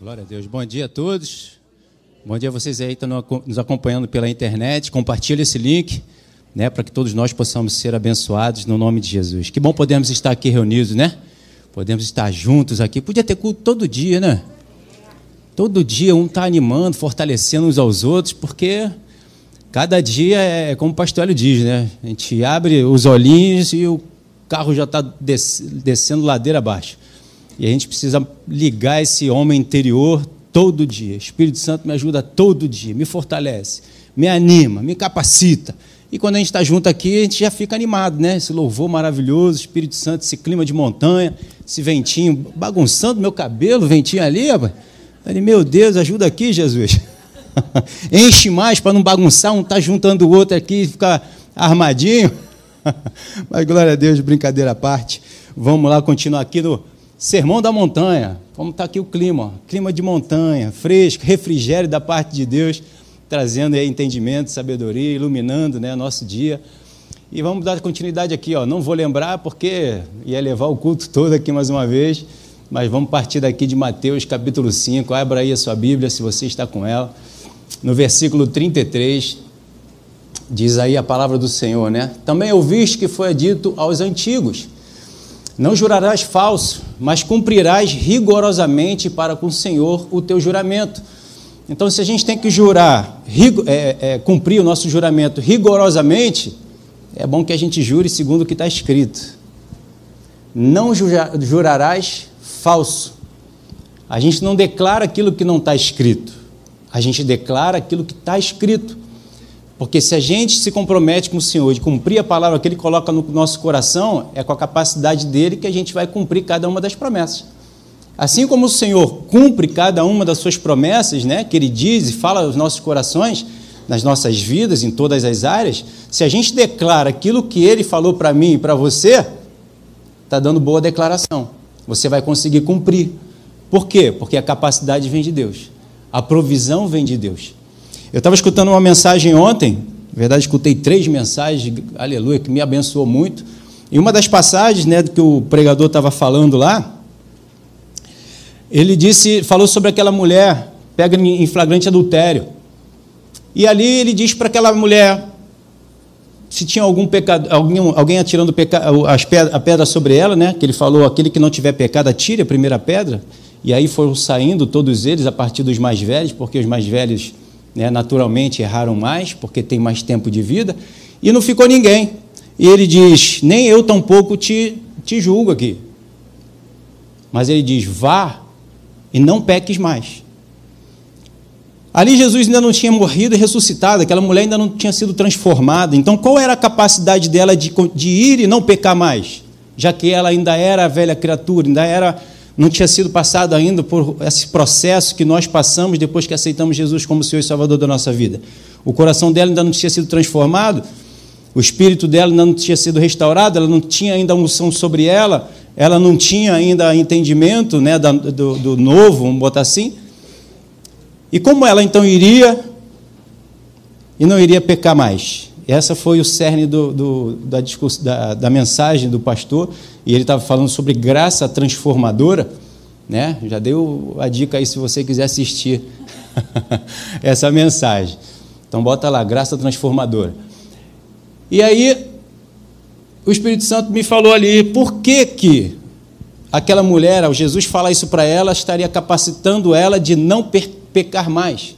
Glória a Deus. Bom dia a todos. Bom dia a vocês aí que estão nos acompanhando pela internet. Compartilhe esse link, né, para que todos nós possamos ser abençoados no nome de Jesus. Que bom podemos estar aqui reunidos, né? Podemos estar juntos aqui. Podia ter culto todo dia, né? Todo dia um está animando, fortalecendo uns aos outros, porque cada dia é como o pastor Hélio diz, né? A gente abre os olhinhos e o carro já está descendo ladeira abaixo. E a gente precisa ligar esse homem interior todo dia. Espírito Santo me ajuda todo dia, me fortalece, me anima, me capacita. E quando a gente está junto aqui, a gente já fica animado, né? Esse louvor maravilhoso, Espírito Santo, esse clima de montanha, esse ventinho bagunçando meu cabelo, ventinho ali, meu Deus, ajuda aqui, Jesus. Enche mais para não bagunçar, um tá juntando o outro aqui e ficar armadinho. Mas glória a Deus, brincadeira à parte. Vamos lá continuar aqui no Sermão da montanha, como está aqui o clima, clima de montanha, fresco, refrigério da parte de Deus, trazendo aí entendimento, sabedoria, iluminando né, nosso dia. E vamos dar continuidade aqui, ó. não vou lembrar porque ia levar o culto todo aqui mais uma vez, mas vamos partir daqui de Mateus capítulo 5, abra aí a sua Bíblia se você está com ela, no versículo 33, diz aí a palavra do Senhor, né? Também ouviste que foi dito aos antigos, não jurarás falso, mas cumprirás rigorosamente para com o Senhor o teu juramento. Então, se a gente tem que jurar, é, é, cumprir o nosso juramento rigorosamente, é bom que a gente jure segundo o que está escrito. Não jurarás falso. A gente não declara aquilo que não está escrito. A gente declara aquilo que está escrito. Porque se a gente se compromete com o Senhor de cumprir a palavra que Ele coloca no nosso coração, é com a capacidade dele que a gente vai cumprir cada uma das promessas. Assim como o Senhor cumpre cada uma das suas promessas, né, que Ele diz e fala aos nossos corações, nas nossas vidas, em todas as áreas, se a gente declara aquilo que Ele falou para mim e para você, está dando boa declaração. Você vai conseguir cumprir. Por quê? Porque a capacidade vem de Deus. A provisão vem de Deus. Eu estava escutando uma mensagem ontem, na verdade, escutei três mensagens, aleluia, que me abençoou muito. E uma das passagens né, que o pregador estava falando lá, ele disse, falou sobre aquela mulher pega em flagrante adultério. E ali ele diz para aquela mulher se tinha algum pecado, alguém, alguém atirando as pedra, a pedra sobre ela, né? Que ele falou, aquele que não tiver pecado atire a primeira pedra. E aí foram saindo todos eles a partir dos mais velhos, porque os mais velhos né, naturalmente erraram mais, porque tem mais tempo de vida, e não ficou ninguém. E ele diz: Nem eu tampouco te, te julgo aqui. Mas ele diz: Vá e não peques mais. Ali Jesus ainda não tinha morrido e ressuscitado, aquela mulher ainda não tinha sido transformada. Então, qual era a capacidade dela de, de ir e não pecar mais? Já que ela ainda era a velha criatura, ainda era não tinha sido passado ainda por esse processo que nós passamos depois que aceitamos Jesus como Senhor e Salvador da nossa vida. O coração dela ainda não tinha sido transformado, o espírito dela ainda não tinha sido restaurado, ela não tinha ainda unção sobre ela, ela não tinha ainda entendimento né, do, do novo, vamos botar assim. E como ela então iria e não iria pecar mais? Essa foi o cerne do, do, da, da, da, mensagem do pastor, e ele estava falando sobre graça transformadora. Né? Já deu a dica aí se você quiser assistir essa mensagem. Então bota lá, graça transformadora. E aí o Espírito Santo me falou ali, por que que aquela mulher, ao Jesus falar isso para ela, estaria capacitando ela de não pecar mais?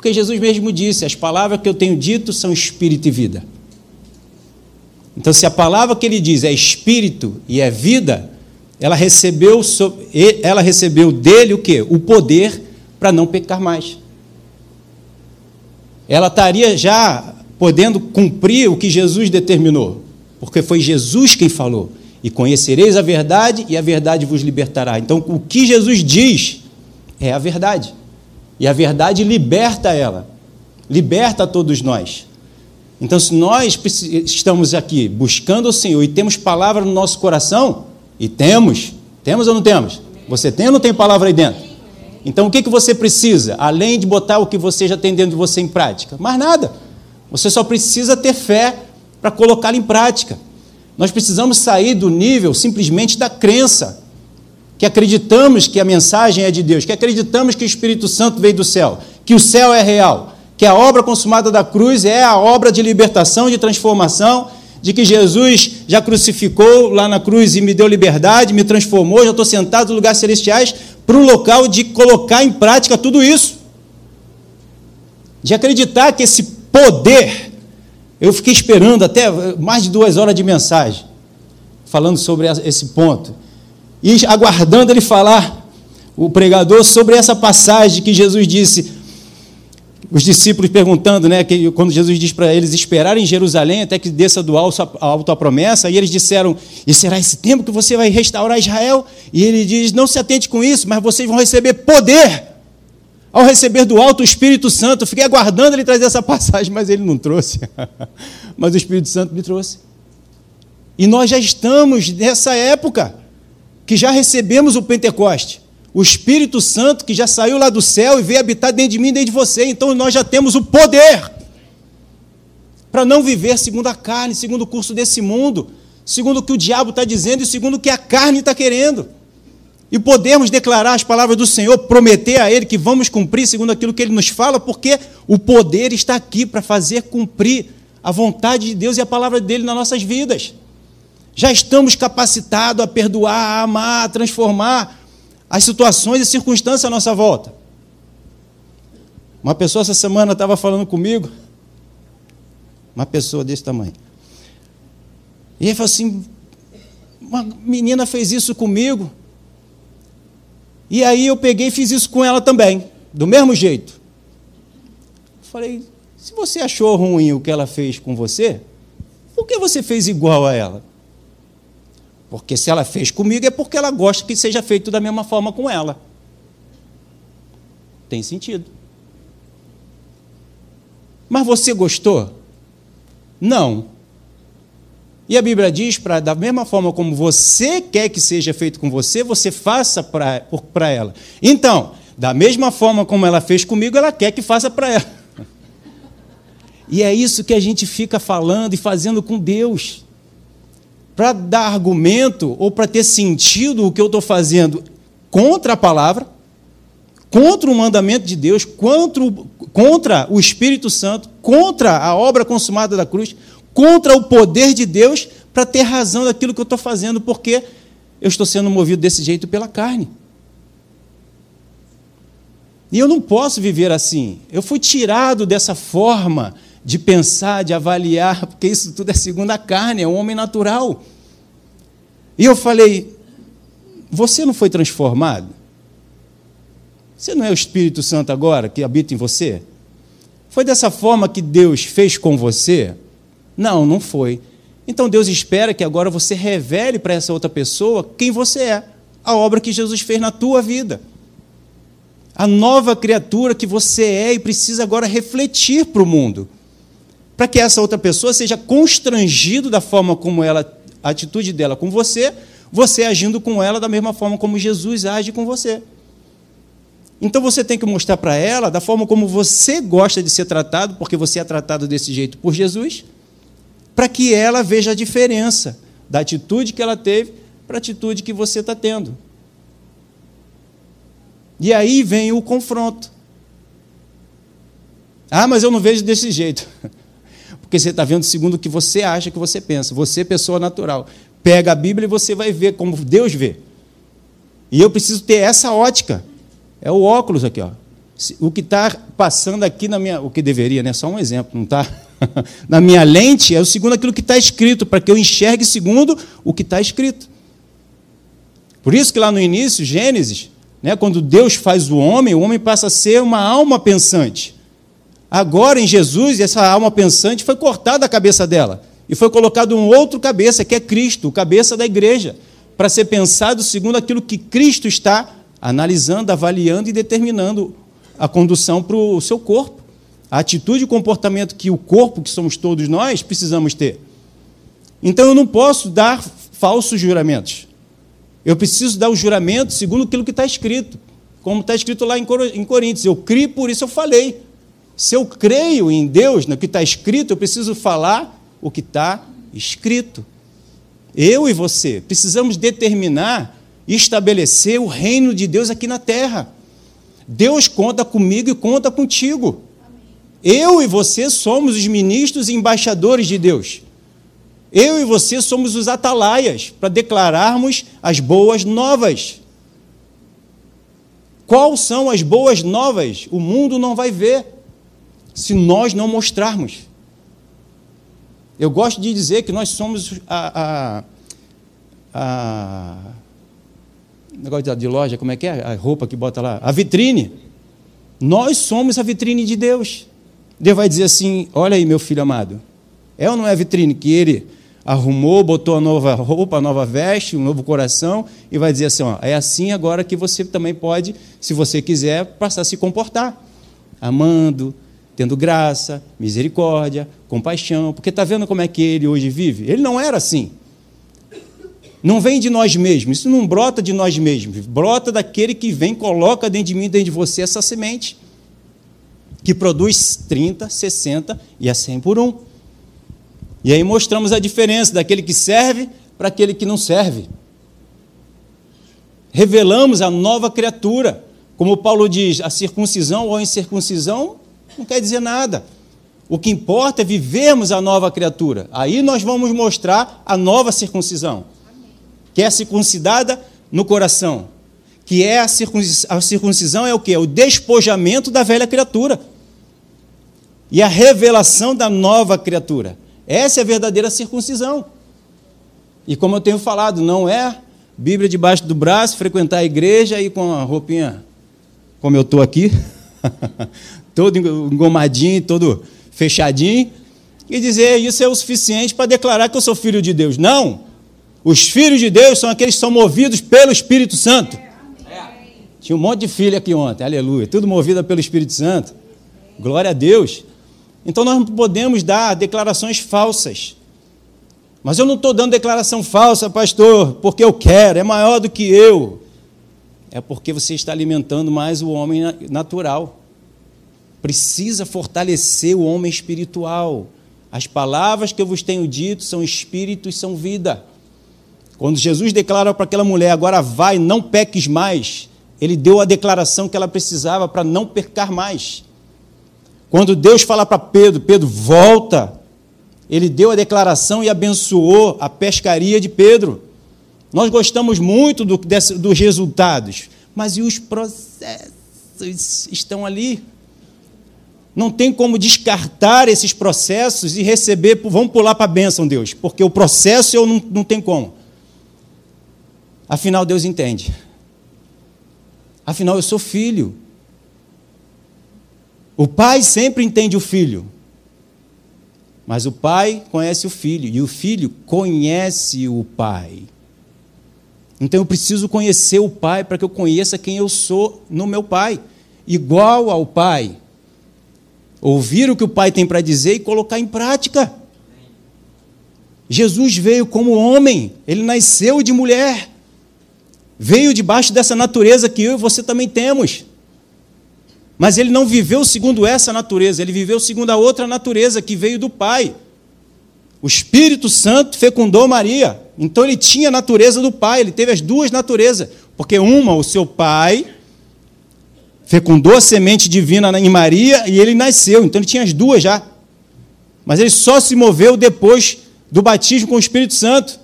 Porque Jesus mesmo disse: as palavras que eu tenho dito são espírito e vida. Então, se a palavra que ele diz é espírito e é vida, ela recebeu, ela recebeu dele o que? O poder para não pecar mais. Ela estaria já podendo cumprir o que Jesus determinou, porque foi Jesus quem falou. E conhecereis a verdade, e a verdade vos libertará. Então, o que Jesus diz é a verdade. E a verdade liberta ela, liberta todos nós. Então, se nós estamos aqui buscando o Senhor e temos palavra no nosso coração, e temos, temos ou não temos? Você tem ou não tem palavra aí dentro? Então, o que, que você precisa? Além de botar o que você já tem dentro de você em prática? Mais nada. Você só precisa ter fé para colocá-la em prática. Nós precisamos sair do nível simplesmente da crença. Que acreditamos que a mensagem é de Deus, que acreditamos que o Espírito Santo veio do céu, que o céu é real, que a obra consumada da cruz é a obra de libertação, de transformação, de que Jesus já crucificou lá na cruz e me deu liberdade, me transformou, já estou sentado nos lugares celestiais, para um local de colocar em prática tudo isso. De acreditar que esse poder, eu fiquei esperando até mais de duas horas de mensagem, falando sobre esse ponto, e aguardando ele falar, o pregador, sobre essa passagem que Jesus disse os discípulos perguntando, né, que quando Jesus diz para eles esperarem em Jerusalém até que desça do alto a promessa, e eles disseram: E será esse tempo que você vai restaurar Israel? E ele diz: Não se atente com isso, mas vocês vão receber poder ao receber do alto o Espírito Santo. fiquei aguardando ele trazer essa passagem, mas ele não trouxe. mas o Espírito Santo me trouxe. E nós já estamos nessa época que já recebemos o Pentecoste o Espírito Santo que já saiu lá do céu e veio habitar dentro de mim dentro de você. Então nós já temos o poder para não viver segundo a carne, segundo o curso desse mundo, segundo o que o diabo está dizendo e segundo o que a carne está querendo. E podemos declarar as palavras do Senhor, prometer a Ele que vamos cumprir segundo aquilo que Ele nos fala, porque o poder está aqui para fazer cumprir a vontade de Deus e a palavra dele nas nossas vidas. Já estamos capacitados a perdoar, a amar, a transformar, as situações e circunstâncias à nossa volta. Uma pessoa essa semana estava falando comigo, uma pessoa desse tamanho. E ele falou assim: uma menina fez isso comigo. E aí eu peguei e fiz isso com ela também, do mesmo jeito. Falei: se você achou ruim o que ela fez com você, por que você fez igual a ela? Porque se ela fez comigo é porque ela gosta que seja feito da mesma forma com ela. Tem sentido. Mas você gostou? Não. E a Bíblia diz para da mesma forma como você quer que seja feito com você, você faça para ela. Então, da mesma forma como ela fez comigo, ela quer que faça para ela. E é isso que a gente fica falando e fazendo com Deus para dar argumento ou para ter sentido o que eu estou fazendo contra a palavra, contra o mandamento de Deus, contra o, contra o Espírito Santo, contra a obra consumada da cruz, contra o poder de Deus, para ter razão daquilo que eu estou fazendo, porque eu estou sendo movido desse jeito pela carne. E eu não posso viver assim. Eu fui tirado dessa forma de pensar, de avaliar, porque isso tudo é segundo a carne, é um homem natural. E eu falei: Você não foi transformado? Você não é o Espírito Santo agora que habita em você? Foi dessa forma que Deus fez com você? Não, não foi. Então Deus espera que agora você revele para essa outra pessoa quem você é, a obra que Jesus fez na tua vida. A nova criatura que você é e precisa agora refletir para o mundo para que essa outra pessoa seja constrangido da forma como ela, a atitude dela com você, você agindo com ela da mesma forma como Jesus age com você. Então você tem que mostrar para ela da forma como você gosta de ser tratado, porque você é tratado desse jeito por Jesus, para que ela veja a diferença da atitude que ela teve para a atitude que você está tendo. E aí vem o confronto. Ah, mas eu não vejo desse jeito. Porque você está vendo segundo o que você acha que você pensa. Você, pessoa natural. Pega a Bíblia e você vai ver como Deus vê. E eu preciso ter essa ótica. É o óculos aqui, ó. O que está passando aqui na minha. O que deveria, né? Só um exemplo, não está? na minha lente é o segundo aquilo que está escrito, para que eu enxergue segundo o que está escrito. Por isso que lá no início, Gênesis, né, quando Deus faz o homem, o homem passa a ser uma alma pensante. Agora, em Jesus, essa alma pensante foi cortada a cabeça dela e foi colocado um outro cabeça, que é Cristo, o cabeça da igreja, para ser pensado segundo aquilo que Cristo está analisando, avaliando e determinando a condução para o seu corpo. A atitude e o comportamento que o corpo, que somos todos nós, precisamos ter. Então eu não posso dar falsos juramentos. Eu preciso dar o juramento segundo aquilo que está escrito. Como está escrito lá em Coríntios. Eu criei, por isso eu falei. Se eu creio em Deus, no que está escrito, eu preciso falar o que está escrito. Eu e você precisamos determinar estabelecer o reino de Deus aqui na terra. Deus conta comigo e conta contigo. Eu e você somos os ministros e embaixadores de Deus. Eu e você somos os atalaias para declararmos as boas novas. Quais são as boas novas? O mundo não vai ver se nós não mostrarmos. Eu gosto de dizer que nós somos a, a, a negócio de loja, como é que é? A roupa que bota lá, a vitrine. Nós somos a vitrine de Deus. Deus vai dizer assim: olha aí, meu filho amado. É ou não é a vitrine que ele arrumou, botou a nova roupa, a nova veste, um novo coração, e vai dizer assim: ó, é assim agora que você também pode, se você quiser, passar a se comportar. Amando, tendo graça, misericórdia, compaixão. Porque está vendo como é que ele hoje vive? Ele não era assim. Não vem de nós mesmos, isso não brota de nós mesmos, brota daquele que vem, coloca dentro de mim, dentro de você essa semente, que produz 30, 60 e a 100 por um. E aí mostramos a diferença daquele que serve para aquele que não serve. Revelamos a nova criatura. Como Paulo diz, a circuncisão ou a incircuncisão não quer dizer nada. O que importa é vivermos a nova criatura. Aí nós vamos mostrar a nova circuncisão que é circuncidada no coração, que é a circuncisão, a circuncisão é o que? O despojamento da velha criatura e a revelação da nova criatura. Essa é a verdadeira circuncisão. E como eu tenho falado, não é Bíblia debaixo do braço, frequentar a igreja e com a roupinha como eu estou aqui, todo engomadinho, todo fechadinho, e dizer isso é o suficiente para declarar que eu sou filho de Deus. Não! Os filhos de Deus são aqueles que são movidos pelo Espírito Santo. Tinha um monte de filho aqui ontem, aleluia. Tudo movido pelo Espírito Santo. Glória a Deus. Então nós não podemos dar declarações falsas. Mas eu não estou dando declaração falsa, pastor, porque eu quero, é maior do que eu. É porque você está alimentando mais o homem natural. Precisa fortalecer o homem espiritual. As palavras que eu vos tenho dito são espírito e são vida. Quando Jesus declara para aquela mulher, agora vai, não peques mais, ele deu a declaração que ela precisava para não pecar mais. Quando Deus fala para Pedro, Pedro, volta, ele deu a declaração e abençoou a pescaria de Pedro. Nós gostamos muito do, desse, dos resultados, mas e os processos estão ali? Não tem como descartar esses processos e receber, vamos pular para a bênção, Deus, porque o processo eu não, não tenho como. Afinal, Deus entende. Afinal, eu sou filho. O pai sempre entende o filho. Mas o pai conhece o filho e o filho conhece o pai. Então eu preciso conhecer o pai para que eu conheça quem eu sou no meu pai, igual ao pai. Ouvir o que o pai tem para dizer e colocar em prática. Jesus veio como homem, ele nasceu de mulher veio debaixo dessa natureza que eu e você também temos. Mas ele não viveu segundo essa natureza, ele viveu segundo a outra natureza que veio do Pai. O Espírito Santo fecundou Maria. Então ele tinha a natureza do Pai, ele teve as duas naturezas. Porque uma, o seu Pai, fecundou a semente divina em Maria e ele nasceu. Então ele tinha as duas já. Mas ele só se moveu depois do batismo com o Espírito Santo.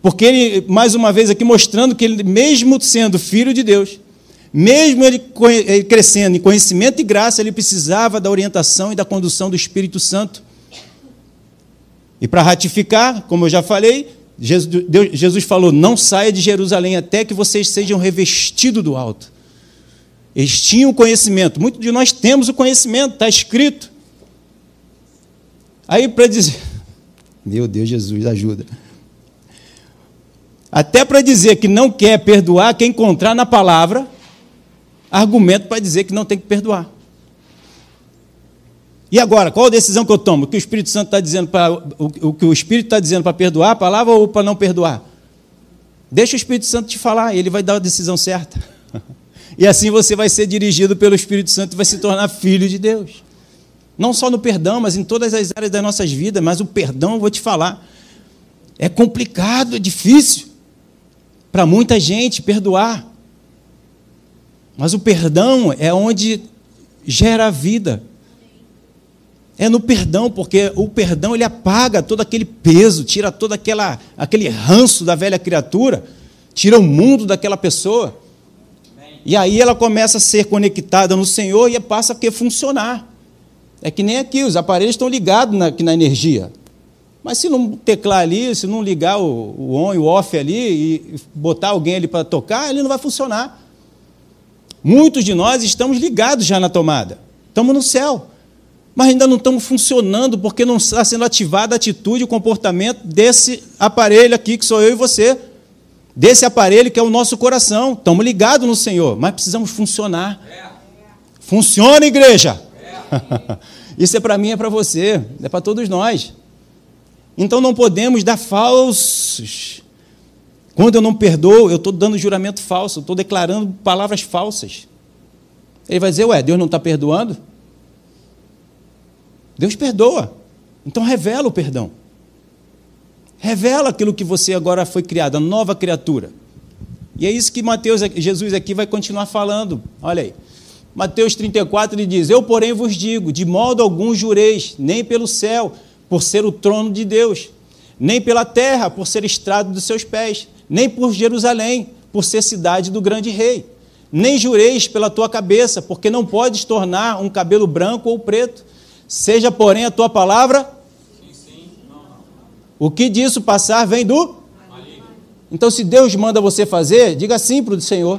Porque ele, mais uma vez aqui, mostrando que ele, mesmo sendo filho de Deus, mesmo ele crescendo em conhecimento e graça, ele precisava da orientação e da condução do Espírito Santo. E para ratificar, como eu já falei, Jesus, Jesus falou: Não saia de Jerusalém até que vocês sejam revestidos do alto. Eles tinham conhecimento, muitos de nós temos o conhecimento, está escrito. Aí para dizer, meu Deus, Jesus, ajuda. Até para dizer que não quer perdoar, quer encontrar na palavra argumento para dizer que não tem que perdoar. E agora, qual a decisão que eu tomo? O que o Espírito Santo está dizendo para o, o que o Espírito está dizendo para perdoar a palavra ou para não perdoar? Deixa o Espírito Santo te falar, ele vai dar a decisão certa. E assim você vai ser dirigido pelo Espírito Santo e vai se tornar filho de Deus. Não só no perdão, mas em todas as áreas das nossas vidas. Mas o perdão, vou te falar, é complicado, é difícil. para muita gente perdoar. Mas o perdão é onde gera a vida. É no perdão, porque o perdão ele apaga todo aquele peso, tira todo aquela, aquele ranço da velha criatura, tira o mundo daquela pessoa. E aí ela começa a ser conectada no Senhor e passa a funcionar. É que nem aqui, os aparelhos estão ligados na, na energia. Mas se não teclar ali, se não ligar o, o on e o off ali e botar alguém ali para tocar, ele não vai funcionar. Muitos de nós estamos ligados já na tomada. Estamos no céu. Mas ainda não estamos funcionando porque não está sendo ativada a atitude o comportamento desse aparelho aqui, que sou eu e você. Desse aparelho que é o nosso coração. Estamos ligados no Senhor, mas precisamos funcionar. Funciona, igreja! Isso é para mim, é para você, é para todos nós. Então não podemos dar falsos. Quando eu não perdoo, eu estou dando juramento falso, estou declarando palavras falsas. Ele vai dizer, ué, Deus não está perdoando? Deus perdoa. Então revela o perdão. Revela aquilo que você agora foi criado, a nova criatura. E é isso que Mateus, Jesus aqui vai continuar falando. Olha aí. Mateus 34 ele diz: Eu, porém, vos digo, de modo algum jureis, nem pelo céu, por ser o trono de Deus, nem pela terra, por ser estrado dos seus pés, nem por Jerusalém, por ser cidade do grande rei. Nem jureis pela tua cabeça, porque não podes tornar um cabelo branco ou preto. Seja, porém, a tua palavra. O que disso passar vem do. Então, se Deus manda você fazer, diga sim para o Senhor.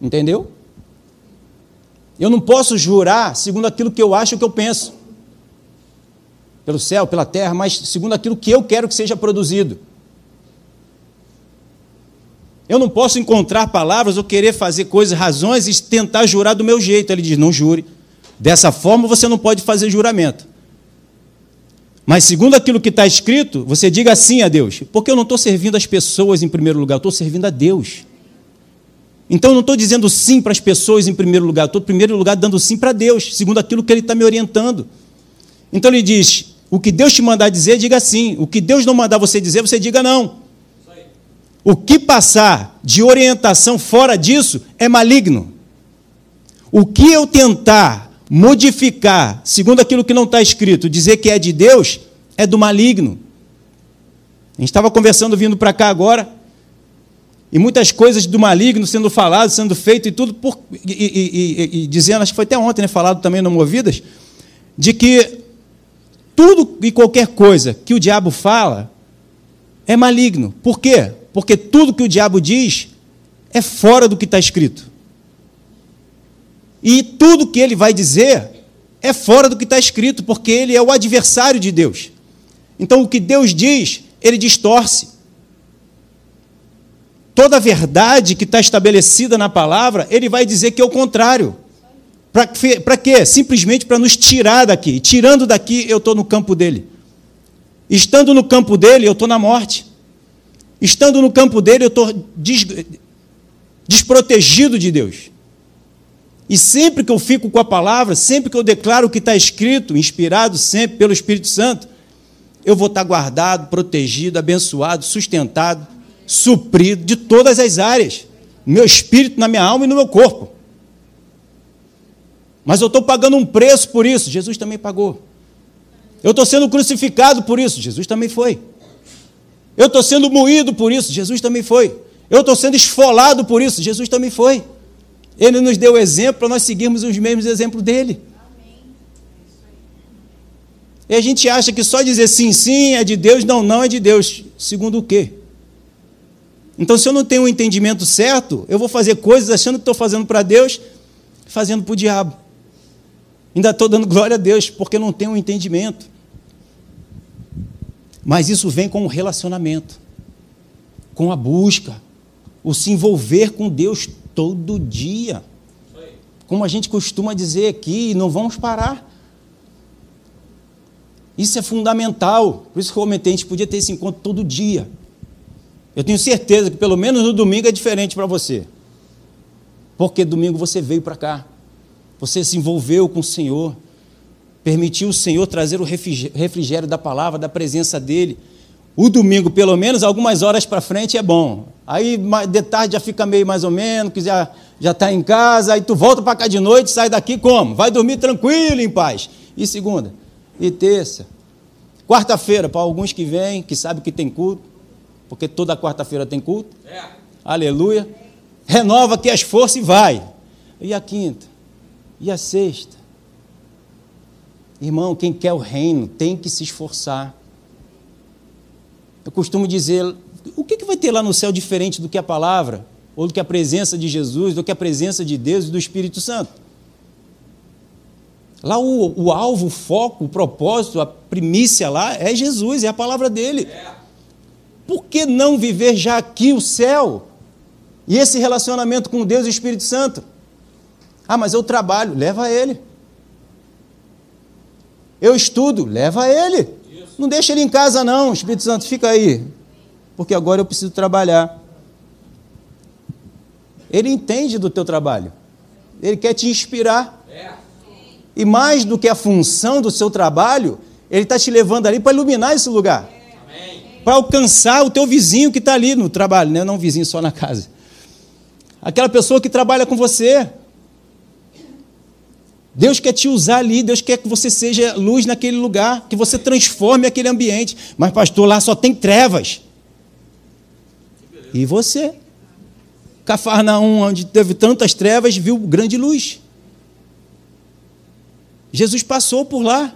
Entendeu? Eu não posso jurar segundo aquilo que eu acho que eu penso. Pelo céu, pela terra, mas segundo aquilo que eu quero que seja produzido. Eu não posso encontrar palavras ou querer fazer coisas, razões e tentar jurar do meu jeito. Ele diz: não jure. Dessa forma você não pode fazer juramento. Mas segundo aquilo que está escrito, você diga sim a Deus. Porque eu não estou servindo as pessoas em primeiro lugar, estou servindo a Deus. Então eu não estou dizendo sim para as pessoas em primeiro lugar, estou em primeiro lugar dando sim para Deus, segundo aquilo que Ele está me orientando. Então ele diz: o que Deus te mandar dizer, diga sim. O que Deus não mandar você dizer, você diga não. O que passar de orientação fora disso é maligno. O que eu tentar modificar, segundo aquilo que não está escrito, dizer que é de Deus, é do maligno. A gente estava conversando vindo para cá agora, e muitas coisas do maligno sendo falado, sendo feito e tudo, por, e, e, e, e, dizendo, acho que foi até ontem, né, falado também no Movidas, de que tudo e qualquer coisa que o diabo fala é maligno. Por quê? Porque tudo que o diabo diz é fora do que está escrito. E tudo que ele vai dizer é fora do que está escrito, porque ele é o adversário de Deus. Então o que Deus diz, ele distorce toda a verdade que está estabelecida na palavra, ele vai dizer que é o contrário. Para quê? Simplesmente para nos tirar daqui. Tirando daqui, eu estou no campo dele. Estando no campo dele, eu estou na morte. Estando no campo dele, eu estou des... desprotegido de Deus. E sempre que eu fico com a palavra, sempre que eu declaro o que está escrito, inspirado sempre pelo Espírito Santo, eu vou estar guardado, protegido, abençoado, sustentado suprido de todas as áreas, no meu espírito, na minha alma e no meu corpo. Mas eu estou pagando um preço por isso, Jesus também pagou. Eu estou sendo crucificado por isso, Jesus também foi. Eu estou sendo moído por isso, Jesus também foi. Eu estou sendo esfolado por isso, Jesus também foi. Ele nos deu exemplo para nós seguirmos os mesmos exemplos dele. E a gente acha que só dizer sim, sim é de Deus, não, não é de Deus. Segundo o quê? Então, se eu não tenho o um entendimento certo, eu vou fazer coisas achando que estou fazendo para Deus, fazendo para o diabo. Ainda estou dando glória a Deus, porque não tenho o um entendimento. Mas isso vem com o relacionamento, com a busca, o se envolver com Deus todo dia. Como a gente costuma dizer aqui, não vamos parar. Isso é fundamental. Por isso que eu comentei, a gente podia ter esse encontro todo dia. Eu tenho certeza que pelo menos no domingo é diferente para você. Porque domingo você veio para cá. Você se envolveu com o Senhor. Permitiu o Senhor trazer o refrigério da palavra, da presença dele. O domingo, pelo menos, algumas horas para frente é bom. Aí de tarde já fica meio mais ou menos, quiser já está em casa, aí tu volta para cá de noite, sai daqui como? Vai dormir tranquilo, em paz. E segunda? E terça? Quarta-feira, para alguns que vêm, que sabem que tem culto, porque toda quarta-feira tem culto. É. Aleluia. Renova aqui as forças e vai. E a quinta? E a sexta? Irmão, quem quer o reino tem que se esforçar. Eu costumo dizer: o que, que vai ter lá no céu diferente do que a palavra, ou do que a presença de Jesus, do que a presença de Deus e do Espírito Santo? Lá o, o alvo, o foco, o propósito, a primícia lá é Jesus, é a palavra dele. Por que não viver já aqui o céu? E esse relacionamento com Deus e o Espírito Santo? Ah, mas eu trabalho, leva ele. Eu estudo, leva ele. Não deixa ele em casa, não, Espírito Santo, fica aí. Porque agora eu preciso trabalhar. Ele entende do teu trabalho. Ele quer te inspirar. E mais do que a função do seu trabalho, ele está te levando ali para iluminar esse lugar. Para alcançar o teu vizinho que está ali no trabalho, né? não vizinho só na casa. Aquela pessoa que trabalha com você. Deus quer te usar ali, Deus quer que você seja luz naquele lugar, que você transforme aquele ambiente. Mas, pastor, lá só tem trevas. E você? Cafarnaum, onde teve tantas trevas, viu grande luz. Jesus passou por lá.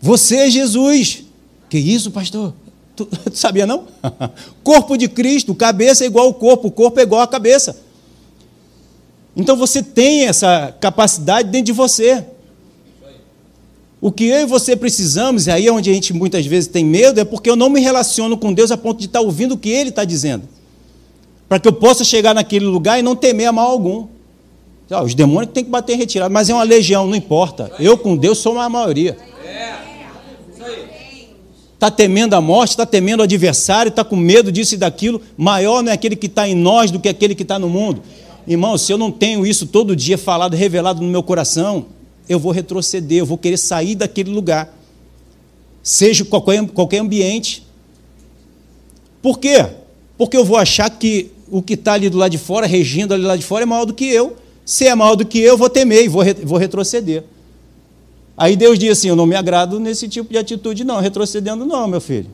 Você é Jesus. Que isso, pastor? Tu, tu sabia não? corpo de Cristo, cabeça é igual ao corpo, o corpo é igual à cabeça. Então você tem essa capacidade dentro de você. O que eu e você precisamos, e aí é onde a gente muitas vezes tem medo, é porque eu não me relaciono com Deus a ponto de estar ouvindo o que Ele está dizendo. Para que eu possa chegar naquele lugar e não temer a mal algum. Os demônios têm que bater em retirada, mas é uma legião, não importa. Eu com Deus sou uma maioria. Está temendo a morte, está temendo o adversário, está com medo disso e daquilo. Maior não é aquele que está em nós do que aquele que está no mundo. Irmão, se eu não tenho isso todo dia falado, revelado no meu coração, eu vou retroceder, eu vou querer sair daquele lugar. Seja qualquer, qualquer ambiente. Por quê? Porque eu vou achar que o que está ali do lado de fora, regindo ali do lado de fora, é maior do que eu. Se é maior do que eu, vou temer e vou, vou retroceder. Aí Deus diz assim: Eu não me agrado nesse tipo de atitude, não, retrocedendo, não, meu filho.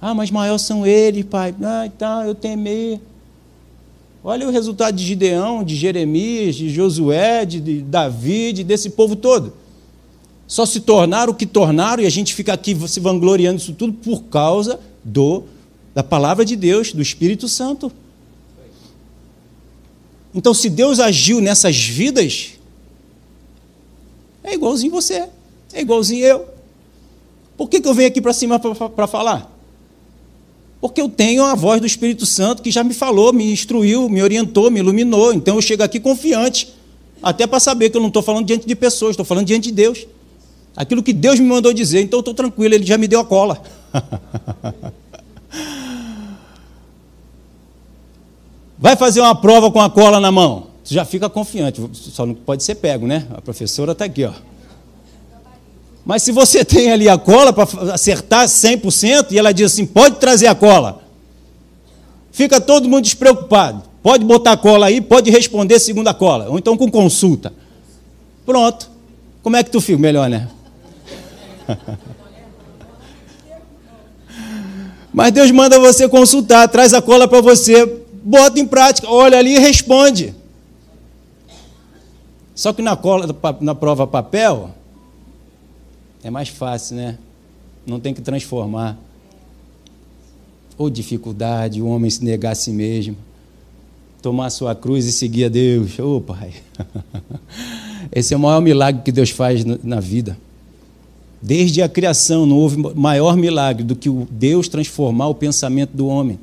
Ah, mas maior são eles, pai. Ah, tá, eu temer. Olha o resultado de Gideão, de Jeremias, de Josué, de, Davi, de, desse povo todo. Só se tornaram o que tornaram e a gente fica aqui se vangloriando isso tudo por causa do da palavra de Deus, do Espírito Santo. Então, se Deus agiu nessas vidas, é igualzinho você, é igualzinho eu. Por que, que eu venho aqui para cima para falar? Porque eu tenho a voz do Espírito Santo que já me falou, me instruiu, me orientou, me iluminou. Então eu chego aqui confiante, até para saber que eu não estou falando diante de pessoas, estou falando diante de Deus. Aquilo que Deus me mandou dizer, então eu estou tranquilo, Ele já me deu a cola. Vai fazer uma prova com a cola na mão. Você já fica confiante, só não pode ser pego, né? A professora está aqui, ó. Mas se você tem ali a cola para acertar 100% e ela diz assim: pode trazer a cola, fica todo mundo despreocupado. Pode botar a cola aí, pode responder segundo a cola, ou então com consulta. Pronto. Como é que tu fica? Melhor, né? Mas Deus manda você consultar, traz a cola para você, bota em prática, olha ali e responde. Só que na cola, na prova papel, é mais fácil, né? Não tem que transformar. Ou dificuldade, o homem se negar a si mesmo, tomar sua cruz e seguir a Deus. Ô oh, Pai, esse é o maior milagre que Deus faz na vida. Desde a criação não houve maior milagre do que o Deus transformar o pensamento do homem.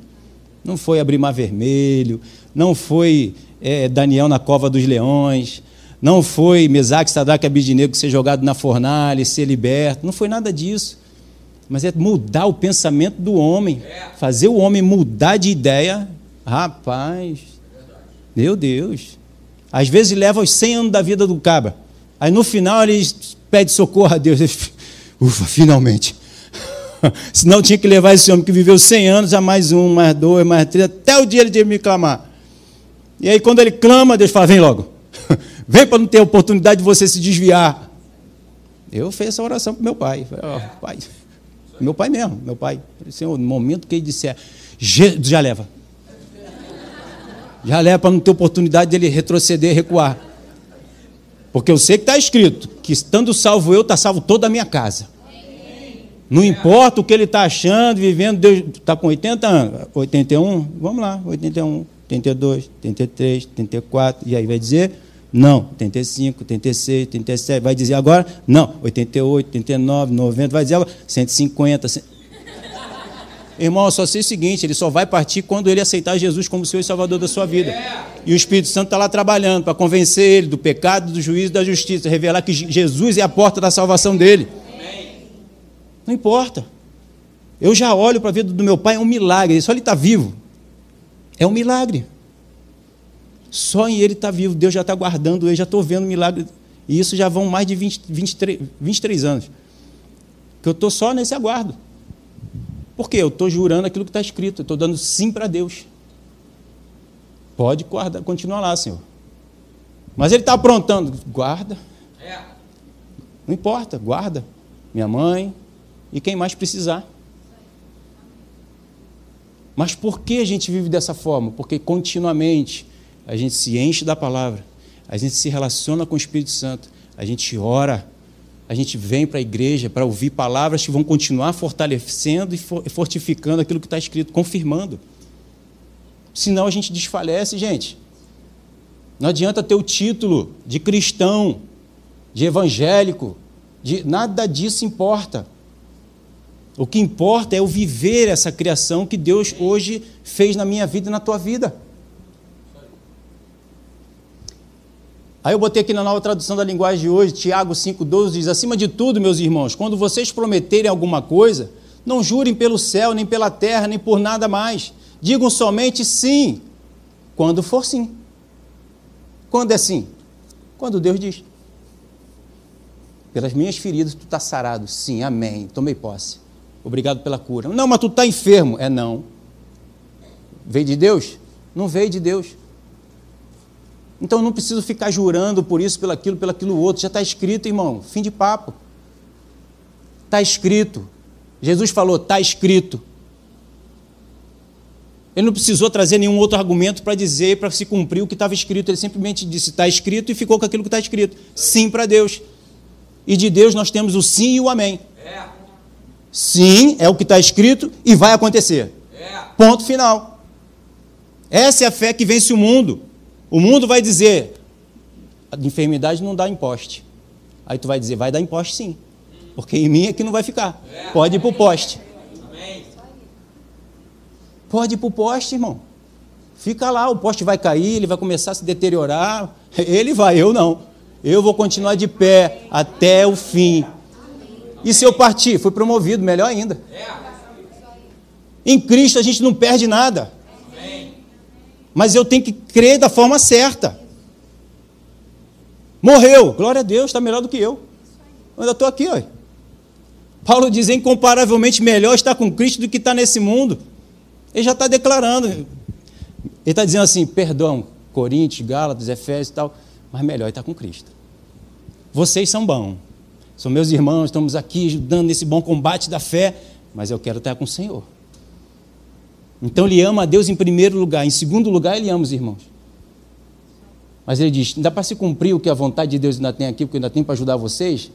Não foi abrir mar vermelho, não foi é, Daniel na cova dos leões, não foi Mesaque, Sadraque e Abidinego ser jogado na fornalha, ser liberto. Não foi nada disso. Mas é mudar o pensamento do homem. Fazer o homem mudar de ideia. Rapaz, meu Deus. Às vezes leva os 100 anos da vida do cabra. Aí no final ele pede socorro a Deus. Ufa, finalmente. Senão tinha que levar esse homem que viveu 100 anos a mais um, mais dois, mais três, até o dia ele de me clamar. E aí, quando ele clama, Deus fala: vem logo. Vem para não ter oportunidade de você se desviar. Eu fiz essa oração para meu pai. Falei, oh, pai. Meu pai mesmo, meu pai. Senhor, no momento que ele disser, já leva. Já leva para não ter oportunidade dele retroceder, recuar. Porque eu sei que está escrito que estando salvo eu, está salvo toda a minha casa. Não importa o que ele está achando, vivendo, Deus está com 80 anos, 81, vamos lá, 81, 82, 83, 84, e aí vai dizer não, 85, 86, 87, vai dizer agora não, 88, 89, 90, vai dizer agora 150. 100... Irmão, só sei o seguinte: ele só vai partir quando ele aceitar Jesus como Senhor e Salvador da sua vida. E o Espírito Santo está lá trabalhando para convencer ele do pecado, do juízo da justiça, revelar que Jesus é a porta da salvação dele. Não importa. Eu já olho para a vida do meu pai, é um milagre. Só ele está vivo. É um milagre. Só em ele está vivo. Deus já está guardando ele, já estou vendo milagre. E isso já vão mais de 20, 23, 23 anos. Que eu estou só nesse aguardo. Por quê? Eu estou jurando aquilo que está escrito. Eu estou dando sim para Deus. Pode guardar, continuar lá, Senhor. Mas ele está aprontando. Guarda. Não importa, guarda. Minha mãe, e quem mais precisar. Mas por que a gente vive dessa forma? Porque continuamente a gente se enche da palavra, a gente se relaciona com o Espírito Santo, a gente ora, a gente vem para a igreja para ouvir palavras que vão continuar fortalecendo e fortificando aquilo que está escrito, confirmando. Senão a gente desfalece, gente. Não adianta ter o título de cristão, de evangélico, de nada disso importa. O que importa é eu viver essa criação que Deus hoje fez na minha vida e na tua vida. Aí eu botei aqui na nova tradução da linguagem de hoje, Tiago 5,12 diz: Acima de tudo, meus irmãos, quando vocês prometerem alguma coisa, não jurem pelo céu, nem pela terra, nem por nada mais. Digam somente sim, quando for sim. Quando é sim? Quando Deus diz. Pelas minhas feridas tu está sarado. Sim, amém. Tomei posse. Obrigado pela cura. Não, mas tu está enfermo. É não. Veio de Deus? Não veio de Deus. Então eu não preciso ficar jurando por isso, pelo aquilo, pelo aquilo outro. Já está escrito, irmão. Fim de papo. Está escrito. Jesus falou, está escrito. Ele não precisou trazer nenhum outro argumento para dizer, para se cumprir o que estava escrito. Ele simplesmente disse, está escrito e ficou com aquilo que está escrito. Sim para Deus. E de Deus nós temos o sim e o amém. É. Sim, é o que está escrito e vai acontecer. É. Ponto final. Essa é a fé que vence o mundo. O mundo vai dizer: a enfermidade não dá imposte. Aí tu vai dizer: vai dar imposte sim. Porque em mim é que não vai ficar. Pode ir para o poste. Pode ir para o poste, irmão. Fica lá, o poste vai cair, ele vai começar a se deteriorar. Ele vai, eu não. Eu vou continuar de pé até o fim. E se eu partir? Fui promovido, melhor ainda. Em Cristo a gente não perde nada. Mas eu tenho que crer da forma certa. Morreu, glória a Deus, está melhor do que eu. Eu ainda estou aqui, ó. Paulo diz: incomparavelmente melhor estar com Cristo do que estar nesse mundo. Ele já está declarando. Ele está dizendo assim: perdão, Coríntios, Gálatas, Efésios e tal, mas melhor estar com Cristo. Vocês são bons. São meus irmãos, estamos aqui ajudando nesse bom combate da fé, mas eu quero estar com o Senhor. Então ele ama a Deus em primeiro lugar, em segundo lugar, ele ama os irmãos. Mas ele diz: dá para se cumprir o que a vontade de Deus ainda tem aqui, porque ainda tem para ajudar vocês,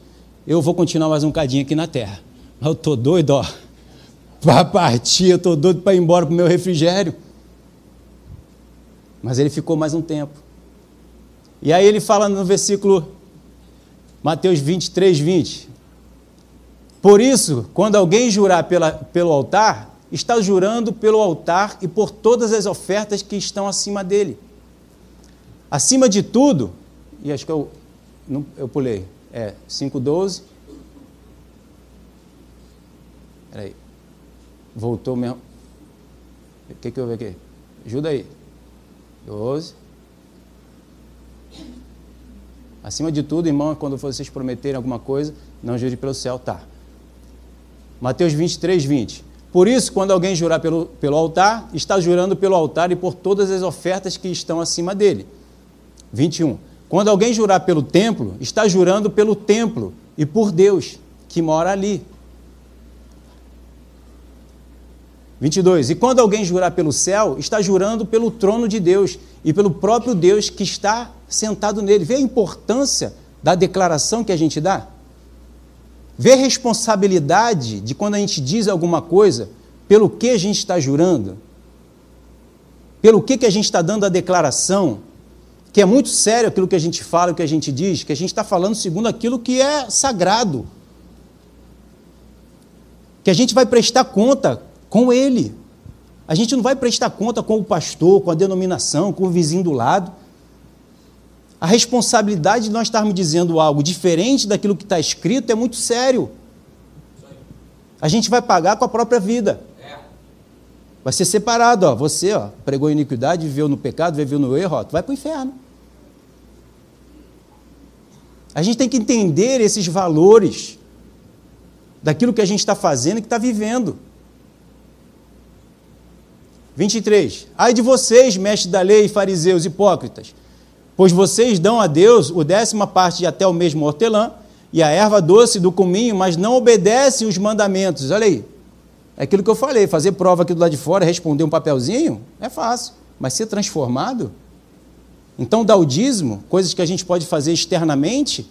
eu vou continuar mais um cadinho aqui na terra. Mas eu estou doido, ó. Para partir, eu estou doido para ir embora para o meu refrigério. Mas ele ficou mais um tempo. E aí ele fala no versículo Mateus 23, 20. Por isso, quando alguém jurar pela, pelo altar, está jurando pelo altar e por todas as ofertas que estão acima dele. Acima de tudo, e acho que eu, não, eu pulei, é 5,12. Peraí. Voltou mesmo. O que, que eu vi aqui? Ajuda aí. 12. Acima de tudo, irmão, quando vocês prometerem alguma coisa, não jure pelo céu, tá. Mateus 23, 20. Por isso, quando alguém jurar pelo, pelo altar, está jurando pelo altar e por todas as ofertas que estão acima dele. 21. Quando alguém jurar pelo templo, está jurando pelo templo e por Deus que mora ali. 22. E quando alguém jurar pelo céu, está jurando pelo trono de Deus e pelo próprio Deus que está sentado nele. Vê a importância da declaração que a gente dá? A responsabilidade de quando a gente diz alguma coisa, pelo que a gente está jurando? Pelo que, que a gente está dando a declaração? Que é muito sério aquilo que a gente fala, o que a gente diz, que a gente está falando segundo aquilo que é sagrado. Que a gente vai prestar conta com ele. A gente não vai prestar conta com o pastor, com a denominação, com o vizinho do lado. A responsabilidade de nós estarmos dizendo algo diferente daquilo que está escrito é muito sério. A gente vai pagar com a própria vida. Vai ser separado, ó. Você, ó, pregou iniquidade, viveu no pecado, viveu no erro, ó, tu vai para o inferno. A gente tem que entender esses valores daquilo que a gente está fazendo e que está vivendo. 23. Ai de vocês, mestres da lei, fariseus hipócritas, pois vocês dão a Deus o décima parte de até o mesmo hortelã e a erva doce do cominho, mas não obedecem os mandamentos. Olha aí. É aquilo que eu falei, fazer prova aqui do lado de fora, responder um papelzinho, é fácil. Mas ser transformado? Então, dar o dízimo, coisas que a gente pode fazer externamente,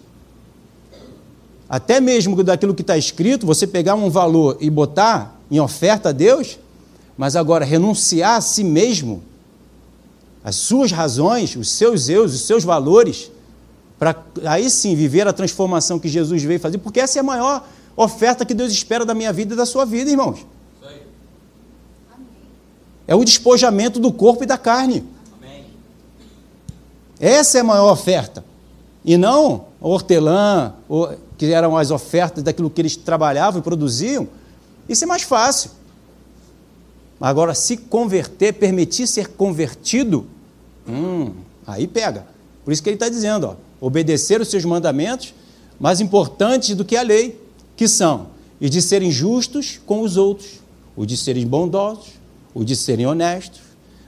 até mesmo daquilo que está escrito, você pegar um valor e botar em oferta a Deus, mas agora, renunciar a si mesmo, as suas razões, os seus eus, os seus valores, para aí sim viver a transformação que Jesus veio fazer, porque essa é a maior oferta que Deus espera da minha vida e da sua vida, irmãos. É o despojamento do corpo e da carne. Essa é a maior oferta. E não o hortelã, que eram as ofertas daquilo que eles trabalhavam e produziam. Isso é mais fácil. Agora, se converter, permitir ser convertido, hum, aí pega. Por isso que ele está dizendo, ó, obedecer os seus mandamentos, mais importantes do que a lei, que são e de serem justos com os outros, o de serem bondosos, o de serem honestos,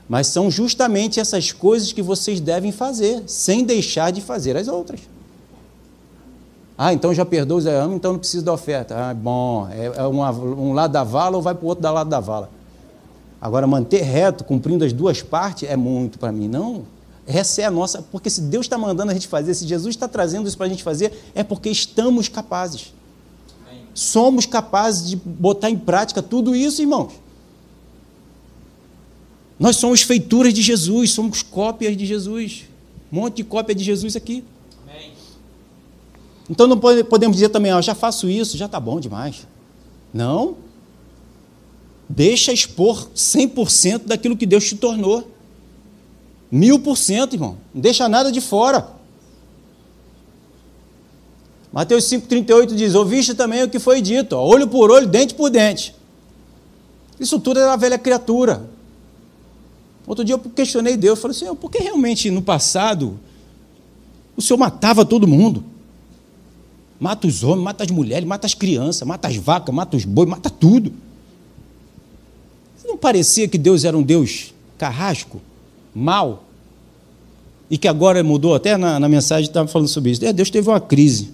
mas são justamente essas coisas que vocês devem fazer, sem deixar de fazer as outras. Ah, então já perdoa amo, então não precisa da oferta. Ah, bom, é, é uma, um lado da vala ou vai para o outro lado da vala. Agora, manter reto, cumprindo as duas partes, é muito para mim. Não, essa é a nossa. Porque se Deus está mandando a gente fazer, se Jesus está trazendo isso para a gente fazer, é porque estamos capazes. Somos capazes de botar em prática tudo isso, irmãos. Nós somos feituras de Jesus, somos cópias de Jesus. Um monte de cópia de Jesus aqui. Amém. Então não podemos dizer também, ó, já faço isso, já está bom demais. Não. Deixa expor 100% daquilo que Deus te tornou. Mil por cento, irmão. Não deixa nada de fora. Mateus 5,38 diz: Ouviste também o que foi dito, ó, olho por olho, dente por dente. Isso tudo era a velha criatura. Outro dia eu questionei Deus, falei, Senhor, por que realmente no passado o Senhor matava todo mundo? Mata os homens, mata as mulheres, mata as crianças, mata as vacas, mata os bois, mata tudo. Não parecia que Deus era um Deus carrasco, mau? E que agora mudou, até na, na mensagem estava falando sobre isso. É, Deus teve uma crise.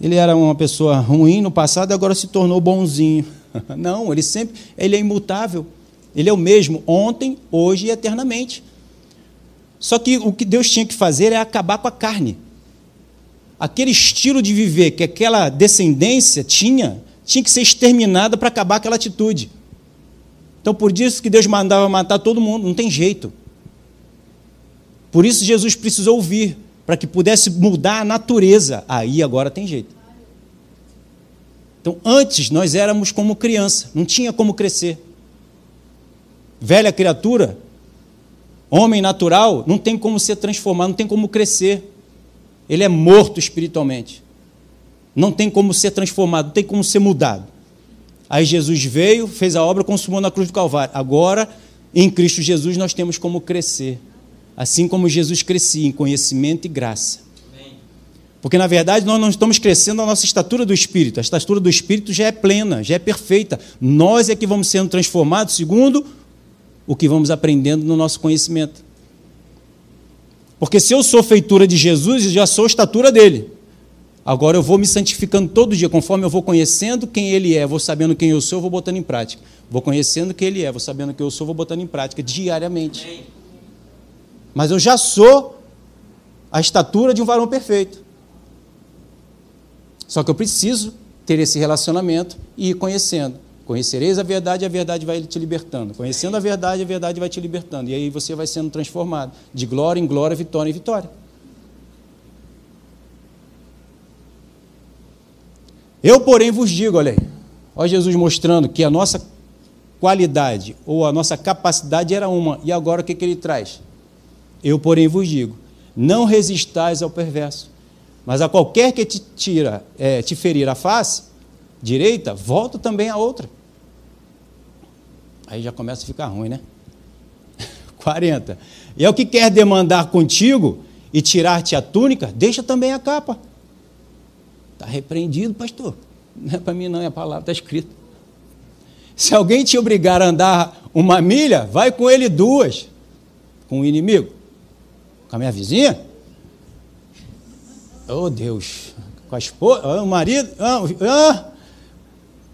Ele era uma pessoa ruim no passado e agora se tornou bonzinho. Não, ele sempre, ele é imutável. Ele é o mesmo ontem, hoje e eternamente. Só que o que Deus tinha que fazer é acabar com a carne. Aquele estilo de viver que aquela descendência tinha, tinha que ser exterminada para acabar aquela atitude. Então, por isso que Deus mandava matar todo mundo, não tem jeito. Por isso Jesus precisou ouvir, para que pudesse mudar a natureza. Aí agora tem jeito. Então, antes nós éramos como criança, não tinha como crescer. Velha criatura, homem natural, não tem como ser transformado, não tem como crescer. Ele é morto espiritualmente. Não tem como ser transformado, não tem como ser mudado. Aí Jesus veio, fez a obra, consumou na cruz do Calvário. Agora, em Cristo Jesus, nós temos como crescer. Assim como Jesus crescia em conhecimento e graça. Porque, na verdade, nós não estamos crescendo a nossa estatura do Espírito. A estatura do Espírito já é plena, já é perfeita. Nós é que vamos sendo transformados segundo o que vamos aprendendo no nosso conhecimento. Porque se eu sou feitura de Jesus, eu já sou estatura dele. Agora eu vou me santificando todo dia, conforme eu vou conhecendo quem ele é, vou sabendo quem eu sou, vou botando em prática. Vou conhecendo quem ele é, vou sabendo quem eu sou, vou botando em prática diariamente. Mas eu já sou a estatura de um varão perfeito. Só que eu preciso ter esse relacionamento e ir conhecendo. Conhecereis a verdade e a verdade vai te libertando. Conhecendo a verdade, a verdade vai te libertando. E aí você vai sendo transformado de glória em glória, vitória em vitória. Eu, porém, vos digo, olha aí, olha Jesus mostrando que a nossa qualidade ou a nossa capacidade era uma, e agora o que, que ele traz? Eu, porém, vos digo: não resistais ao perverso, mas a qualquer que te tira, é, te ferir a face direita, volta também a outra. Aí já começa a ficar ruim, né? 40. E é o que quer demandar contigo e tirar-te a túnica, deixa também a capa. Está repreendido, pastor. Não é para mim, não, é a palavra, está escrito. Se alguém te obrigar a andar uma milha, vai com ele duas. Com o inimigo. Com a minha vizinha? Oh, Deus. Com a esposa, o marido. Ah.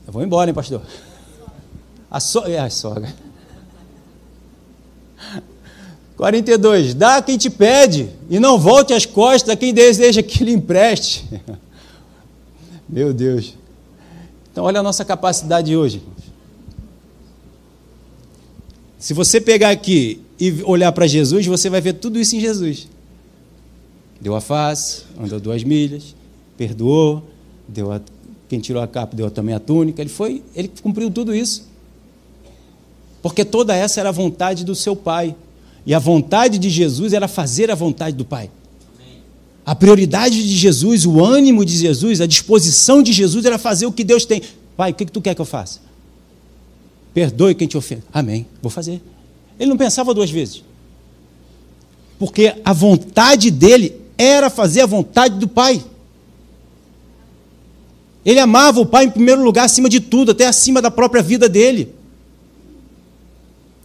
Eu vou embora, hein, pastor? A, so... é, a sogra. 42. Dá quem te pede, e não volte as costas a quem deseja que lhe empreste. Meu Deus. Então, olha a nossa capacidade hoje. Se você pegar aqui e olhar para Jesus, você vai ver tudo isso em Jesus deu a face, andou duas milhas, perdoou, deu a, quem tirou a capa deu também a túnica. Ele foi, ele cumpriu tudo isso. Porque toda essa era a vontade do seu pai. E a vontade de Jesus era fazer a vontade do pai. A prioridade de Jesus, o ânimo de Jesus, a disposição de Jesus era fazer o que Deus tem. Pai, o que, tu quer que eu faça? Perdoe quem te ofende. Amém, vou fazer. Ele não pensava duas vezes. Porque a vontade dele era fazer a vontade do Pai. Ele amava o Pai em primeiro lugar, acima de tudo, até acima da própria vida dele.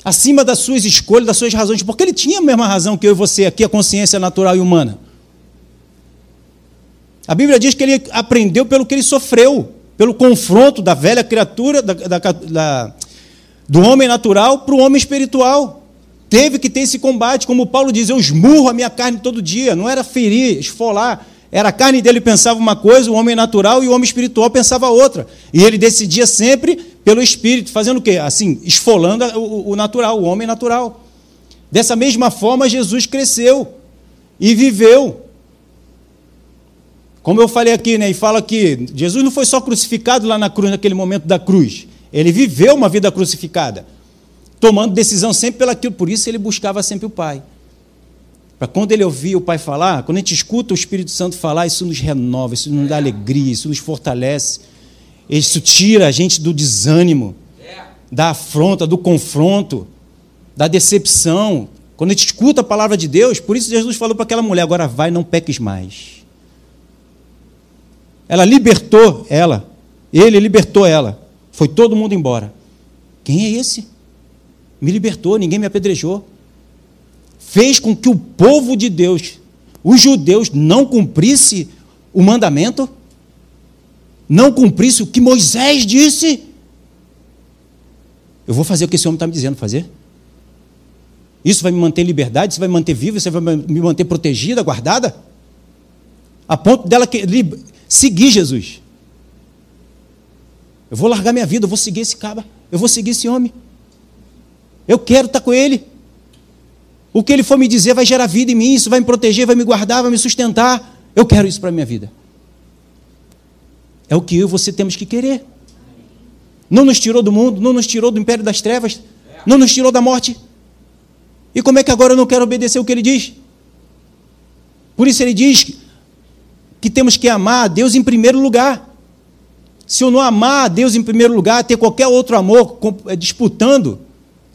Acima das suas escolhas, das suas razões, porque ele tinha a mesma razão que eu e você aqui, a consciência natural e humana. A Bíblia diz que ele aprendeu pelo que ele sofreu, pelo confronto da velha criatura, da, da, da, do homem natural para o homem espiritual. Teve que ter esse combate, como Paulo diz, eu esmurro a minha carne todo dia, não era ferir, esfolar, era a carne dele pensava uma coisa, o homem natural e o homem espiritual pensava outra. E ele decidia sempre pelo espírito, fazendo o quê? Assim, esfolando o, o natural, o homem natural. Dessa mesma forma, Jesus cresceu e viveu. Como eu falei aqui, né, e falo aqui, Jesus não foi só crucificado lá na cruz, naquele momento da cruz. Ele viveu uma vida crucificada tomando decisão sempre pelaquilo. Por isso ele buscava sempre o Pai. Para quando ele ouvia o Pai falar, quando a gente escuta o Espírito Santo falar, isso nos renova, isso nos dá alegria, isso nos fortalece. Isso tira a gente do desânimo, da afronta, do confronto, da decepção. Quando a gente escuta a palavra de Deus, por isso Jesus falou para aquela mulher: agora vai, não peques mais. Ela libertou ela, ele libertou ela. Foi todo mundo embora. Quem é esse? me libertou, ninguém me apedrejou. Fez com que o povo de Deus, os judeus, não cumprisse o mandamento, não cumprisse o que Moisés disse. Eu vou fazer o que esse homem está me dizendo fazer. Isso vai me manter em liberdade, isso vai me manter vivo, isso vai me manter protegida, guardada, a ponto dela que, seguir Jesus. Eu vou largar minha vida, eu vou seguir esse cara, eu vou seguir esse homem. Eu quero estar com Ele. O que Ele for me dizer vai gerar vida em mim, isso vai me proteger, vai me guardar, vai me sustentar. Eu quero isso para a minha vida. É o que eu e você temos que querer. Não nos tirou do mundo, não nos tirou do império das trevas, não nos tirou da morte. E como é que agora eu não quero obedecer o que ele diz? Por isso ele diz que temos que amar a Deus em primeiro lugar. Se eu não amar a Deus em primeiro lugar, ter qualquer outro amor eh, disputando,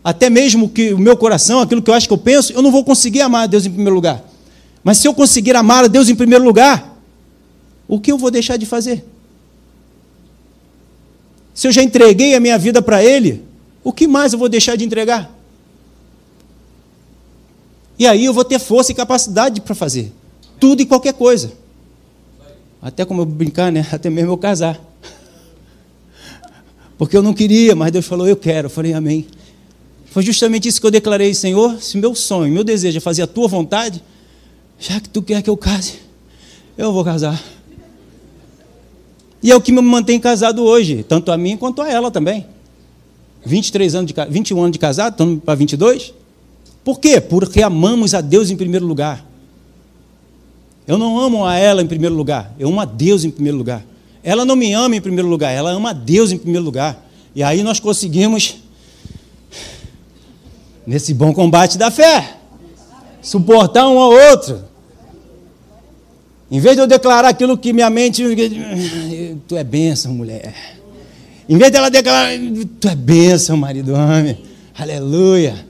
até mesmo que o meu coração, aquilo que eu acho que eu penso, eu não vou conseguir amar a Deus em primeiro lugar. Mas se eu conseguir amar a Deus em primeiro lugar, o que eu vou deixar de fazer? Se eu já entreguei a minha vida para Ele, o que mais eu vou deixar de entregar? E aí eu vou ter força e capacidade para fazer tudo e qualquer coisa. Até como eu brincar, né? Até mesmo eu casar. Porque eu não queria, mas Deus falou, eu quero. Eu falei, amém. Foi justamente isso que eu declarei, Senhor, se meu sonho, meu desejo é fazer a tua vontade, já que tu quer que eu case, eu vou casar. E é o que me mantém casado hoje, tanto a mim quanto a ela também. 23 anos de 21 anos de casado, estamos para 22. Por quê? Porque amamos a Deus em primeiro lugar. Eu não amo a ela em primeiro lugar, eu amo a Deus em primeiro lugar. Ela não me ama em primeiro lugar, ela ama a Deus em primeiro lugar. E aí nós conseguimos, nesse bom combate da fé, suportar um ao outro. Em vez de eu declarar aquilo que minha mente. Tu é bênção, mulher. Em vez dela declarar. Tu é bênção, marido homem. Aleluia.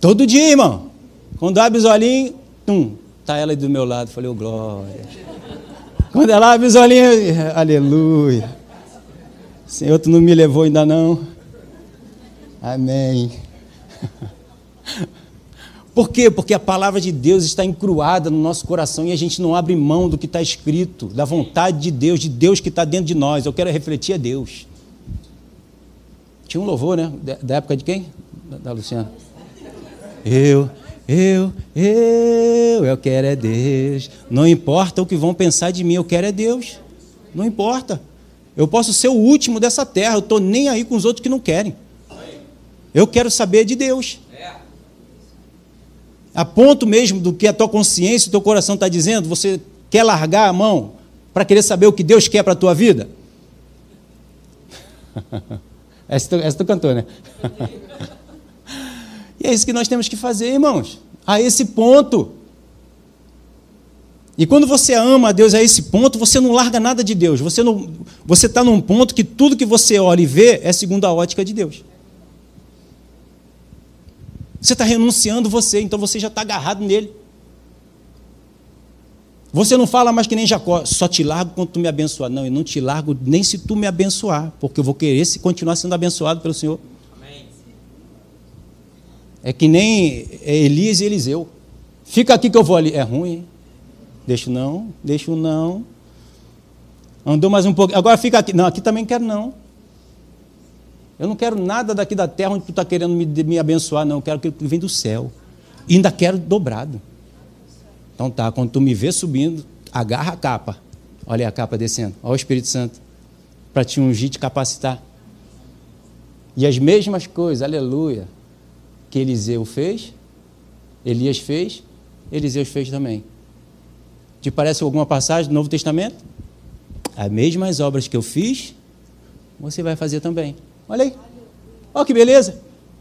Todo dia, irmão. Quando abre os olhinhos, tum, tá ela aí do meu lado. Falei, oh, glória. Quando ela abre os olhinhos, aleluia. Senhor, tu não me levou ainda não. Amém. Por quê? Porque a palavra de Deus está encruada no nosso coração e a gente não abre mão do que está escrito, da vontade de Deus, de Deus que está dentro de nós. Eu quero refletir a Deus. Tinha um louvor, né? Da época de quem? Da Luciana. Eu, eu, eu, eu quero é Deus. Não importa o que vão pensar de mim, eu quero é Deus. Não importa. Eu posso ser o último dessa terra, eu estou nem aí com os outros que não querem. Eu quero saber de Deus a ponto mesmo do que a tua consciência o teu coração está dizendo, você quer largar a mão para querer saber o que Deus quer para a tua vida? essa, tu, essa tu cantou, né? é isso que nós temos que fazer, irmãos. A esse ponto. E quando você ama a Deus a esse ponto, você não larga nada de Deus. Você não, você está num ponto que tudo que você olha e vê é segundo a ótica de Deus. Você está renunciando você, então você já está agarrado nele. Você não fala mais que nem Jacó, só te largo quando tu me abençoar. Não, eu não te largo nem se tu me abençoar, porque eu vou querer se continuar sendo abençoado pelo Senhor. É que nem Elias e Eliseu. Fica aqui que eu vou ali. É ruim? Deixa não, deixa não. Andou mais um pouco. Agora fica aqui. Não, aqui também quero não. Eu não quero nada daqui da terra onde tu está querendo me, me, abençoar, não. Eu quero que vem do céu. E ainda quero dobrado. Então tá, quando tu me vê subindo, agarra a capa. Olha a capa descendo. Olha o Espírito Santo. Para te ungir, te capacitar. E as mesmas coisas, aleluia, que Eliseu fez, Elias fez, Eliseu fez também. Te parece alguma passagem do Novo Testamento? As mesmas obras que eu fiz, você vai fazer também. Olha aí. Olha que beleza.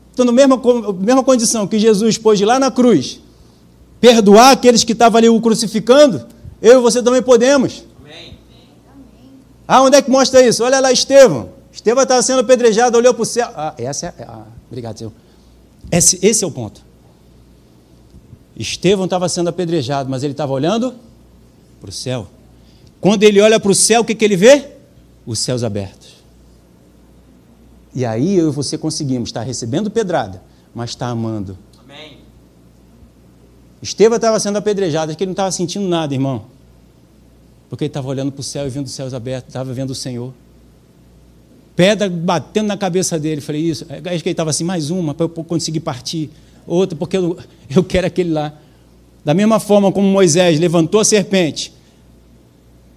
Estou na mesma, mesma condição que Jesus pôs lá na cruz. Perdoar aqueles que estavam ali o crucificando, eu e você também podemos. Amém. Ah, onde é que mostra isso? Olha lá, Estevão. Estevão estava sendo apedrejado, olhou para o céu. Ah, essa é. Ah, obrigado, Senhor. Esse, esse é o ponto. Estevão estava sendo apedrejado, mas ele estava olhando para o céu. Quando ele olha para o céu, o que, que ele vê? Os céus abertos. E aí eu e você conseguimos estar recebendo pedrada, mas estar amando. Amém. Estevão estava sendo apedrejado, acho que ele não estava sentindo nada, irmão. Porque ele estava olhando para o céu e vendo os céus abertos, estava vendo o Senhor. Pedra batendo na cabeça dele. Falei, isso. Que ele estava assim, mais uma, para eu conseguir partir. Outra, porque eu, eu quero aquele lá. Da mesma forma como Moisés levantou a serpente,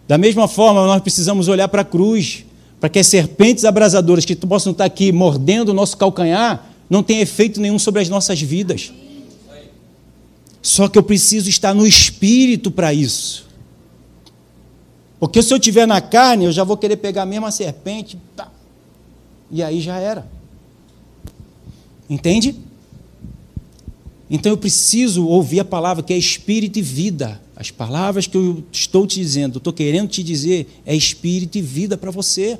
da mesma forma nós precisamos olhar para a cruz para que as serpentes abrasadoras que possam estar aqui mordendo o nosso calcanhar não tenham efeito nenhum sobre as nossas vidas. Só que eu preciso estar no espírito para isso. Porque se eu estiver na carne, eu já vou querer pegar a mesma serpente, tá. E aí já era. Entende? Então eu preciso ouvir a palavra que é espírito e vida. As palavras que eu estou te dizendo, estou querendo te dizer, é espírito e vida para você.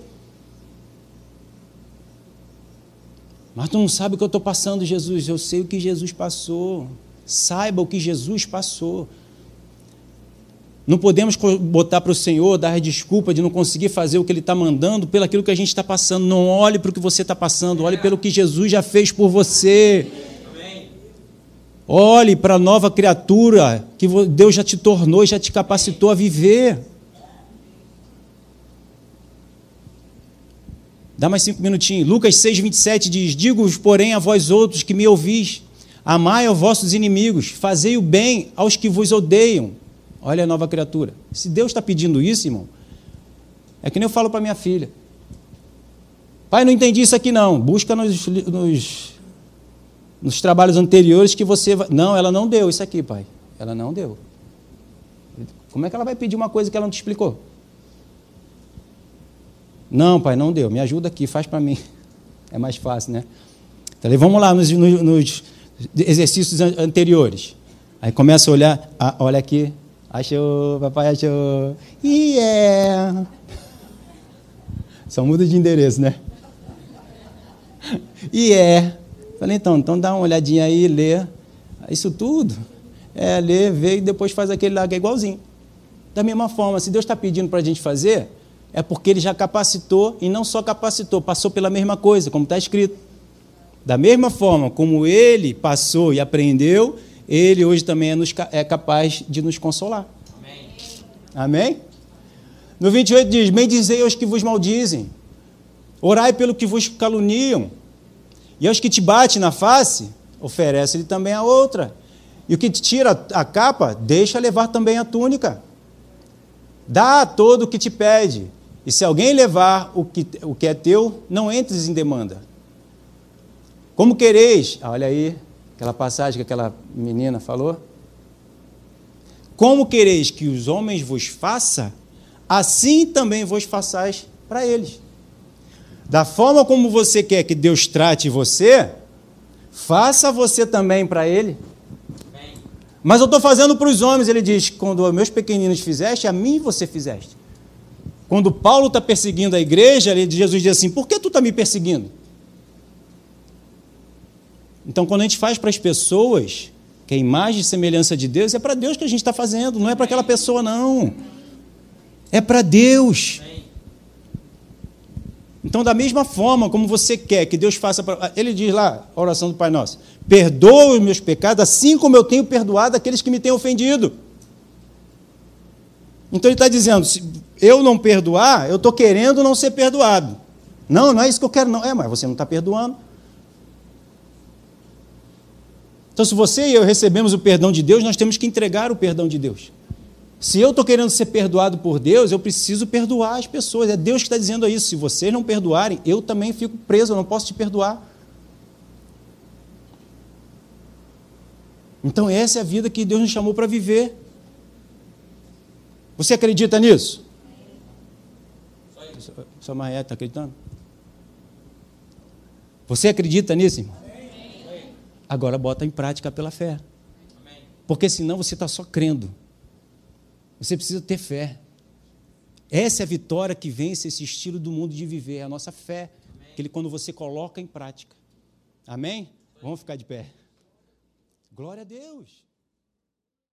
Mas tu não sabe o que eu estou passando, Jesus. Eu sei o que Jesus passou. Saiba o que Jesus passou. Não podemos botar para o Senhor, dar desculpa de não conseguir fazer o que Ele está mandando pelo aquilo que a gente está passando. Não olhe para o que você está passando, olhe pelo que Jesus já fez por você. Olhe para a nova criatura que Deus já te tornou, já te capacitou a viver. Dá mais cinco minutinhos. Lucas 6, 27 diz: Digo-vos, porém, a vós outros que me ouvis, amai aos vossos inimigos, fazei o bem aos que vos odeiam Olha a nova criatura. Se Deus está pedindo isso, irmão, é que nem eu falo para minha filha. Pai, não entendi isso aqui não. Busca nos, nos, nos trabalhos anteriores que você vai. Não, ela não deu isso aqui, pai. Ela não deu. Como é que ela vai pedir uma coisa que ela não te explicou? Não, pai, não deu. Me ajuda aqui, faz para mim. É mais fácil, né? Então, vamos lá nos, nos, nos exercícios anteriores. Aí começa a olhar, ah, olha aqui, Achou, papai achou. Yeah. Só muda de endereço, né? É. Falei, então, então dá uma olhadinha aí, lê. Isso tudo. É, lê, vê e depois faz aquele lá que é igualzinho. Da mesma forma, se Deus está pedindo para a gente fazer, é porque Ele já capacitou e não só capacitou, passou pela mesma coisa, como está escrito. Da mesma forma como Ele passou e aprendeu, ele hoje também é, nos, é capaz de nos consolar. Amém. Amém? No 28 diz: Bendizei aos que vos maldizem, orai pelo que vos caluniam, e aos que te bate na face, oferece-lhe também a outra. E o que te tira a capa, deixa levar também a túnica. Dá a todo o que te pede. E se alguém levar o que, o que é teu, não entres em demanda. Como quereis, olha aí, Aquela passagem que aquela menina falou. Como quereis que os homens vos façam, assim também vos façais para eles. Da forma como você quer que Deus trate você, faça você também para ele. Mas eu estou fazendo para os homens, ele diz: quando meus pequeninos fizeste, a mim você fizeste. Quando Paulo está perseguindo a igreja, Jesus diz assim: por que tu está me perseguindo? Então, quando a gente faz para as pessoas, que é a imagem e semelhança de Deus, é para Deus que a gente está fazendo, não é para aquela pessoa, não. É para Deus. Então, da mesma forma como você quer que Deus faça para. Ele diz lá, a oração do Pai Nosso: perdoa os meus pecados, assim como eu tenho perdoado aqueles que me têm ofendido. Então ele está dizendo: se eu não perdoar, eu estou querendo não ser perdoado. Não, não é isso que eu quero, não. É, mas você não está perdoando. Então, se você e eu recebemos o perdão de Deus, nós temos que entregar o perdão de Deus. Se eu estou querendo ser perdoado por Deus, eu preciso perdoar as pessoas. É Deus que está dizendo isso. Se vocês não perdoarem, eu também fico preso, eu não posso te perdoar. Então, essa é a vida que Deus nos chamou para viver. Você acredita nisso? Sua Maria está acreditando? Você acredita nisso, irmão? Agora bota em prática pela fé. Porque senão você está só crendo. Você precisa ter fé. Essa é a vitória que vence esse estilo do mundo de viver, é a nossa fé. Aquele quando você coloca em prática. Amém? Vamos ficar de pé. Glória a Deus.